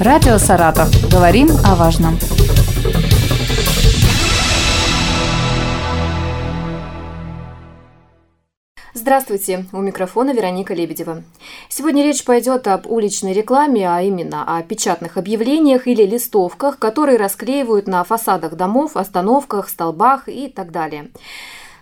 Радио «Саратов». Говорим о важном. Здравствуйте, у микрофона Вероника Лебедева. Сегодня речь пойдет об уличной рекламе, а именно о печатных объявлениях или листовках, которые расклеивают на фасадах домов, остановках, столбах и так далее.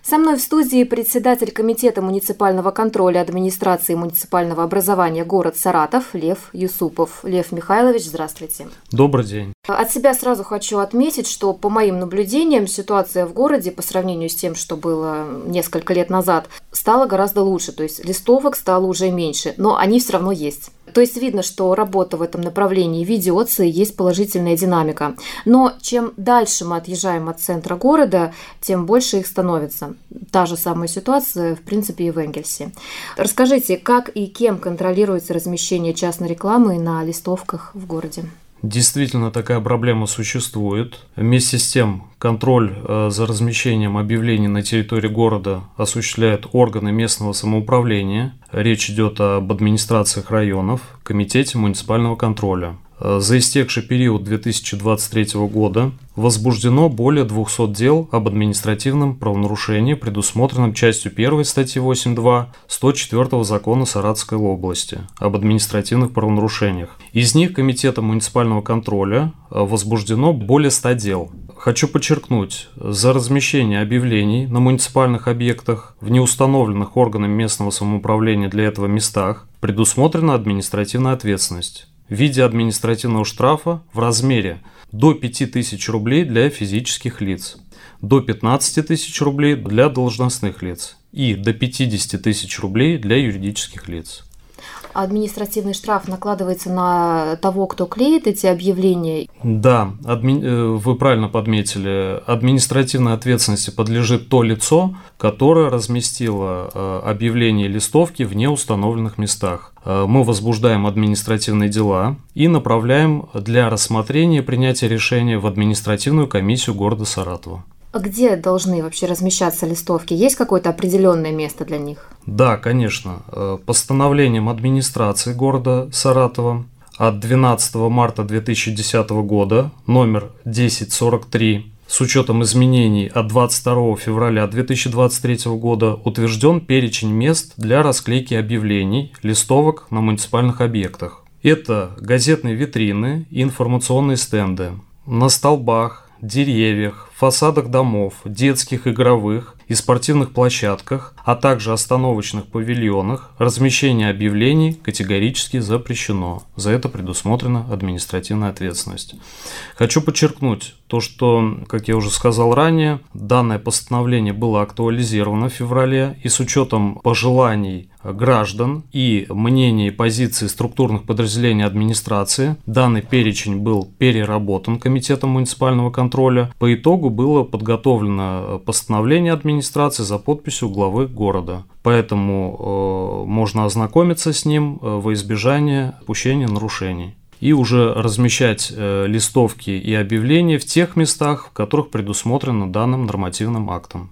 Со мной в студии председатель Комитета муниципального контроля администрации муниципального образования город Саратов Лев Юсупов. Лев Михайлович, здравствуйте. Добрый день. От себя сразу хочу отметить, что по моим наблюдениям ситуация в городе по сравнению с тем, что было несколько лет назад, стала гораздо лучше. То есть листовок стало уже меньше, но они все равно есть. То есть видно, что работа в этом направлении ведется и есть положительная динамика. Но чем дальше мы отъезжаем от центра города, тем больше их становится. Та же самая ситуация, в принципе, и в Энгельсе. Расскажите, как и кем контролируется размещение частной рекламы на листовках в городе? Действительно, такая проблема существует. Вместе с тем, контроль э, за размещением объявлений на территории города осуществляют органы местного самоуправления. Речь идет об администрациях районов, комитете муниципального контроля. Э, за истекший период 2023 года возбуждено более 200 дел об административном правонарушении, предусмотренном частью 1 статьи 8.2 104 закона Саратовской области об административных правонарушениях. Из них Комитетом муниципального контроля э, возбуждено более 100 дел. Хочу подчеркнуть, за размещение объявлений на муниципальных объектах в неустановленных органами местного самоуправления для этого местах предусмотрена административная ответственность в виде административного штрафа в размере до 5000 рублей для физических лиц, до 15 тысяч рублей для должностных лиц и до 50 тысяч рублей для юридических лиц административный штраф накладывается на того, кто клеит эти объявления? Да, адми... Э, вы правильно подметили. Административной ответственности подлежит то лицо, которое разместило э, объявление листовки в неустановленных местах. Э, мы возбуждаем административные дела и направляем для рассмотрения принятия решения в административную комиссию города Саратова. А где должны вообще размещаться листовки? Есть какое-то определенное место для них? Да, конечно. Э, постановлением администрации города Саратова от 12 марта 2010 года номер 1043 с учетом изменений от 22 февраля 2023 года утвержден перечень мест для расклейки объявлений, листовок на муниципальных объектах. Это газетные витрины и информационные стенды. На столбах, деревьях, фасадах домов, детских игровых и спортивных площадках, а также остановочных павильонах размещение объявлений категорически запрещено. За это предусмотрена административная ответственность. Хочу подчеркнуть то, что, как я уже сказал ранее, данное постановление было актуализировано в феврале и с учетом пожеланий граждан и мнений и позиций структурных подразделений администрации данный перечень был переработан Комитетом муниципального контроля. По итогу было подготовлено постановление администрации за подписью главы города. Поэтому э, можно ознакомиться с ним э, во избежание допущения нарушений и уже размещать э, листовки и объявления в тех местах, в которых предусмотрено данным нормативным актом.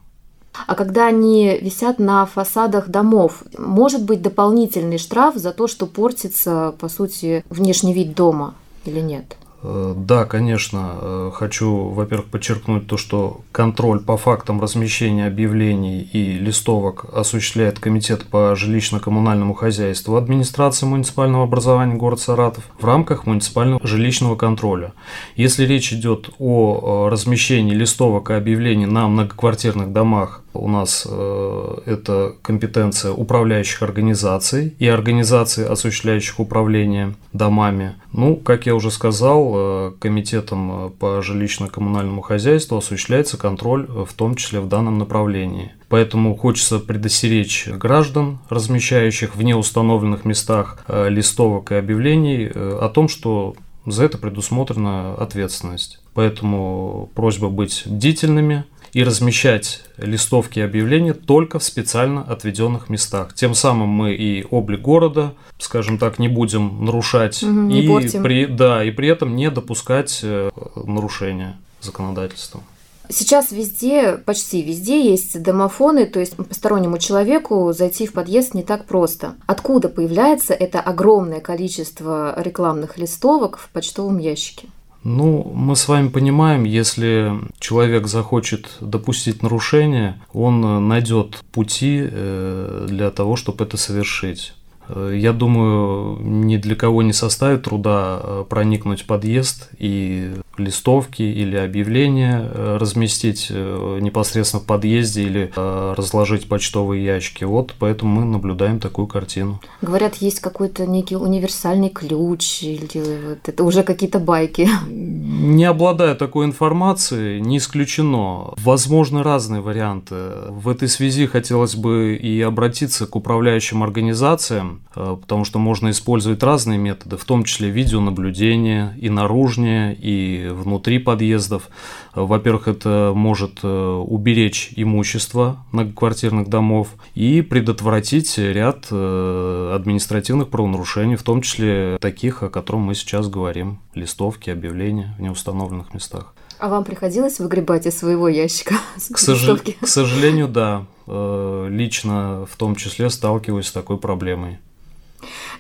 А когда они висят на фасадах домов, может быть дополнительный штраф за то, что портится, по сути, внешний вид дома или нет? Э, да, конечно, э, хочу, во-первых, подчеркнуть то, что контроль по фактам размещения объявлений и листовок осуществляет Комитет по жилищно-коммунальному хозяйству администрации муниципального образования города Саратов в рамках муниципального жилищного контроля. Если речь идет о размещении листовок и объявлений на многоквартирных домах у нас э, это компетенция управляющих организаций и организаций, осуществляющих управление домами. Ну, как я уже сказал, э, комитетом по жилищно-коммунальному хозяйству осуществляется контроль, в том числе в данном направлении. Поэтому хочется предостеречь граждан, размещающих в неустановленных местах э, листовок и объявлений, э, о том, что за это предусмотрена ответственность. Поэтому просьба быть бдительными, и размещать листовки и объявления только в специально отведенных местах. Тем самым мы и облик города, скажем так, не будем нарушать угу, не и портим. при да и при этом не допускать э, нарушения законодательства. Сейчас везде, почти везде есть домофоны, то есть постороннему человеку зайти в подъезд не так просто. Откуда появляется это огромное количество рекламных листовок в почтовом ящике? Ну, мы с вами понимаем, если человек захочет допустить нарушение, он найдет пути э, для того, чтобы это совершить. Э, я думаю, ни для кого не составит труда э, проникнуть в подъезд и листовки или объявления э, разместить непосредственно в подъезде или разложить почтовые ящики. Вот поэтому мы наблюдаем такую картину. Говорят, есть какой-то некий универсальный ключ или вот это уже какие-то байки. Не обладая такой информацией, не исключено. Возможны разные варианты. В этой связи хотелось бы и обратиться к управляющим организациям, Э, потому что можно использовать разные методы, в том числе видеонаблюдение и наружнее, и внутри подъездов. Э, во-первых, это может э, уберечь имущество многоквартирных домов и предотвратить ряд административных правонарушений, в том числе таких, о котором мы сейчас говорим, листовки, объявления в неустановленных местах. А вам приходилось выгребать из своего ящика к, сож... к сожалению, да. Лично в том числе сталкиваюсь с такой проблемой.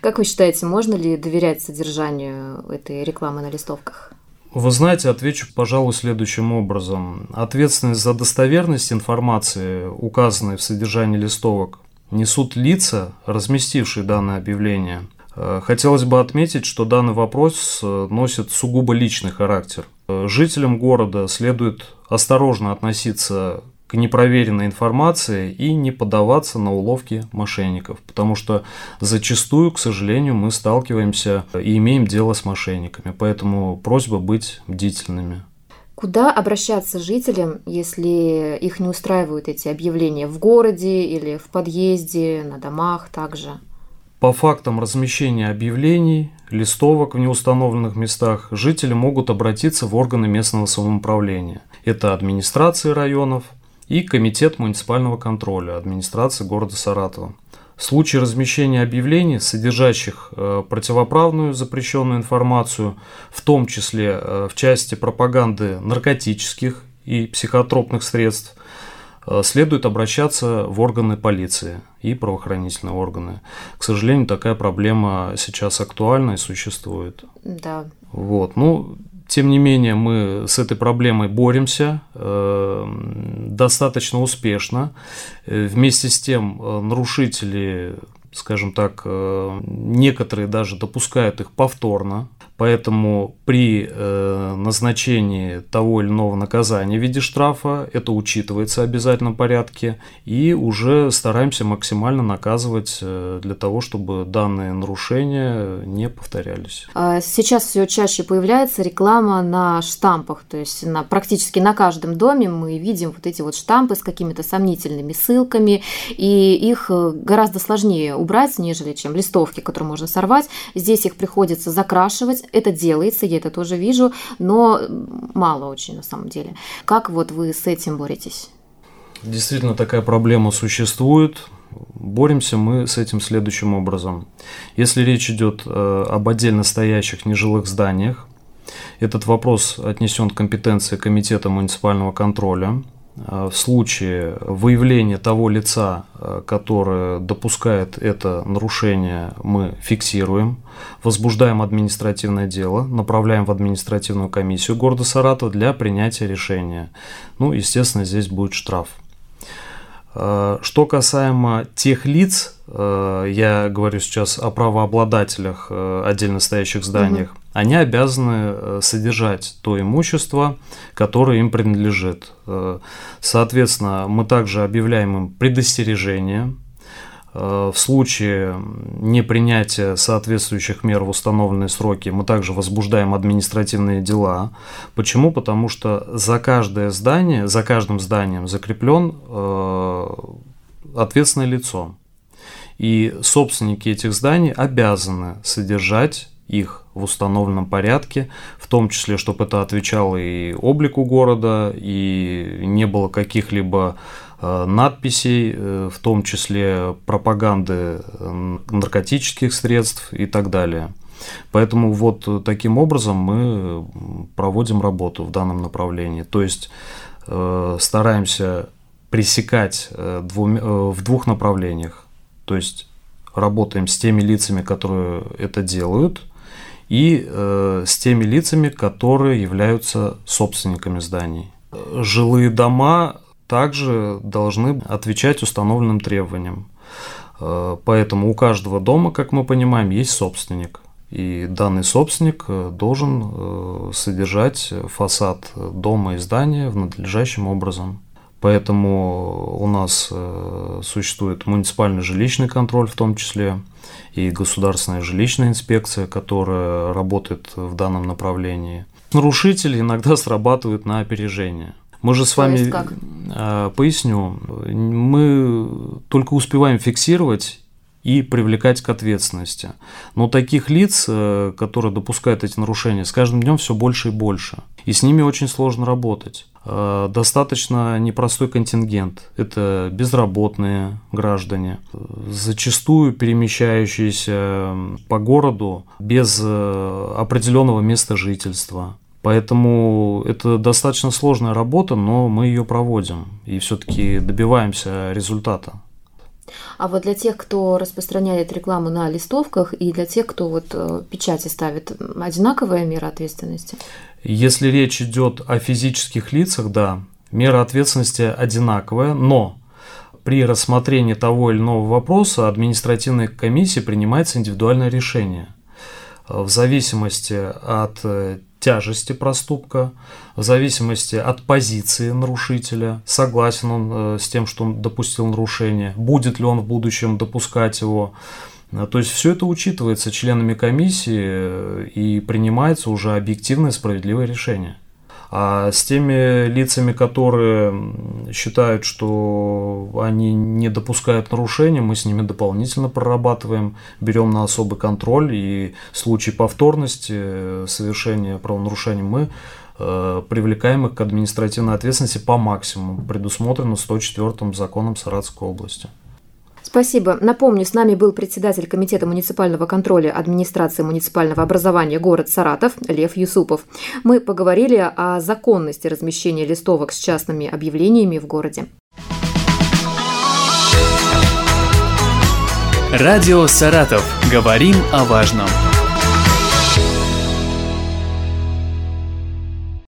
Как вы считаете, можно ли доверять содержанию этой рекламы на листовках? Вы знаете, отвечу, пожалуй, следующим образом. Ответственность за достоверность информации, указанной в содержании листовок, несут лица, разместившие данное объявление. Э, хотелось бы отметить, что данный вопрос э, носит сугубо личный характер. Э, жителям города следует осторожно относиться к непроверенной информации и не поддаваться на уловки мошенников, потому что зачастую, к сожалению, мы сталкиваемся и имеем дело с мошенниками, поэтому просьба быть бдительными. Куда обращаться жителям, если их не устраивают эти объявления в городе или в подъезде, на домах также? По фактам размещения объявлений, листовок в неустановленных местах, жители могут обратиться в органы местного самоуправления. Это администрации районов, и Комитет муниципального контроля администрации города Саратова. В случае размещения объявлений, содержащих э, противоправную запрещенную информацию, в том числе э, в части пропаганды наркотических и психотропных средств, э, следует обращаться в органы полиции и правоохранительные органы. К сожалению, такая проблема сейчас актуальна и существует. Да. Вот. Ну, тем не менее, мы с этой проблемой боремся э, достаточно успешно. Э, вместе с тем, э, нарушители, скажем так, некоторые даже допускают их повторно. Поэтому при э, назначении того или иного наказания в виде штрафа это учитывается в обязательном порядке и уже стараемся максимально наказывать э, для того, чтобы данные нарушения не повторялись. А сейчас все чаще появляется реклама на штампах, то есть на, практически на каждом доме мы видим вот эти вот штампы с какими-то сомнительными ссылками, и их э, гораздо сложнее убрать, нежели чем листовки, которые можно сорвать. Здесь их приходится закрашивать, это делается, я это тоже вижу, но мало очень на самом деле. Как вот вы с этим боретесь? Действительно, такая проблема существует. Боремся мы с этим следующим образом. Если речь идет э, об отдельно стоящих нежилых зданиях, этот вопрос отнесен к компетенции Комитета муниципального контроля – в случае выявления того лица, э, которое допускает это нарушение, мы фиксируем, возбуждаем административное дело, направляем в административную комиссию города Саратова для принятия решения. Ну, естественно, здесь будет штраф. Э, что касаемо тех лиц, я говорю сейчас о правообладателях отдельно стоящих зданиях, угу они обязаны э, содержать то имущество, которое им принадлежит. Э, соответственно, мы также объявляем им предостережение. Э, в случае непринятия соответствующих мер в установленные сроки мы также возбуждаем административные дела. Почему? Потому что за каждое здание, за каждым зданием закреплен ответственное лицо. И собственники этих зданий обязаны содержать их в установленном порядке, в том числе, чтобы это отвечало и облику города, и не было каких-либо э, надписей, э, в том числе пропаганды э, наркотических средств и так далее. Поэтому вот таким образом мы проводим работу в данном направлении. То есть стараемся пресекать в двух направлениях. То есть работаем с теми лицами, которые это делают, и с теми лицами, которые являются собственниками зданий. Жилые дома также должны отвечать установленным требованиям. Э, поэтому у каждого дома, как мы понимаем, есть собственник. И данный собственник э, должен э, содержать фасад дома и здания в надлежащим образом. Поэтому у нас существует муниципальный жилищный контроль в том числе и государственная жилищная инспекция, которая работает в данном направлении. Нарушители иногда срабатывают на опережение – мы же с вами, как? А, поясню, мы только успеваем фиксировать и привлекать к ответственности. Но таких лиц, э, которые допускают эти нарушения, с каждым днем все больше и больше. И с ними очень сложно работать. Э, достаточно непростой контингент. Это безработные граждане, зачастую перемещающиеся по городу без э, определенного места жительства. Поэтому это достаточно сложная работа, но мы ее проводим и все-таки добиваемся результата. А вот для тех, кто распространяет рекламу на листовках и для тех, кто вот э, печати ставит, одинаковая мера ответственности? Если речь идет о физических лицах, да, мера ответственности одинаковая, но при рассмотрении того или иного вопроса административной комиссии принимается индивидуальное решение в зависимости от э, тяжести проступка, в зависимости от позиции нарушителя, согласен он э, с тем, что он допустил нарушение, будет ли он в будущем допускать его. Э, то есть все это учитывается членами комиссии и принимается уже объективное справедливое решение. А с теми лицами, которые считают, что они не допускают нарушений, мы с ними дополнительно прорабатываем, берем на особый контроль, и в случае повторности э, совершения правонарушений мы э, привлекаем их к административной ответственности по максимуму, предусмотрено 104 законом Саратовской области. Спасибо. Напомню, с нами был председатель Комитета муниципального контроля администрации муниципального образования город Саратов Лев Юсупов. Мы поговорили о законности размещения листовок с частными объявлениями в городе. Радио «Саратов». Говорим о важном.